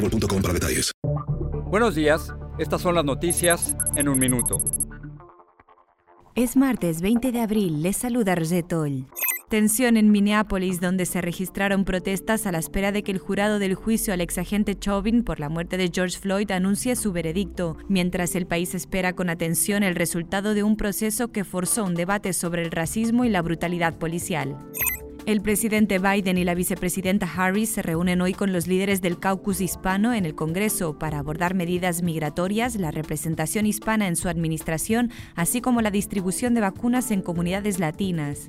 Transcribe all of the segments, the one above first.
boostmobile.com para detalles. Buenos días, estas son las noticias en un minuto. Es martes 20 de abril, les saluda Toll. Tensión en Minneapolis, donde se registraron protestas a la espera de que el jurado del juicio al exagente Chauvin por la muerte de George Floyd anuncie su veredicto, mientras el país espera con atención el resultado de un proceso que forzó un debate sobre el racismo y la brutalidad policial. El presidente Biden y la vicepresidenta Harris se reúnen hoy con los líderes del caucus hispano en el Congreso para abordar medidas migratorias, la representación hispana en su administración, así como la distribución de vacunas en comunidades latinas.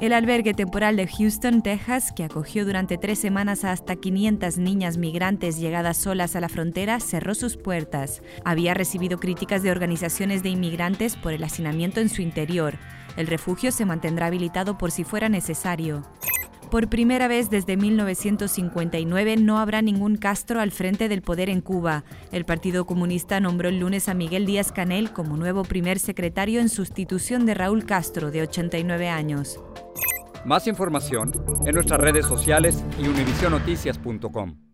El albergue temporal de Houston, Texas, que acogió durante tres semanas a hasta 500 niñas migrantes llegadas solas a la frontera, cerró sus puertas. Había recibido críticas de organizaciones de inmigrantes por el hacinamiento en su interior. El refugio se mantendrá habilitado por si fuera necesario. Por primera vez desde 1959 no habrá ningún Castro al frente del poder en Cuba. El Partido Comunista nombró el lunes a Miguel Díaz Canel como nuevo primer secretario en sustitución de Raúl Castro, de 89 años. Más información en nuestras redes sociales y univisionoticias.com.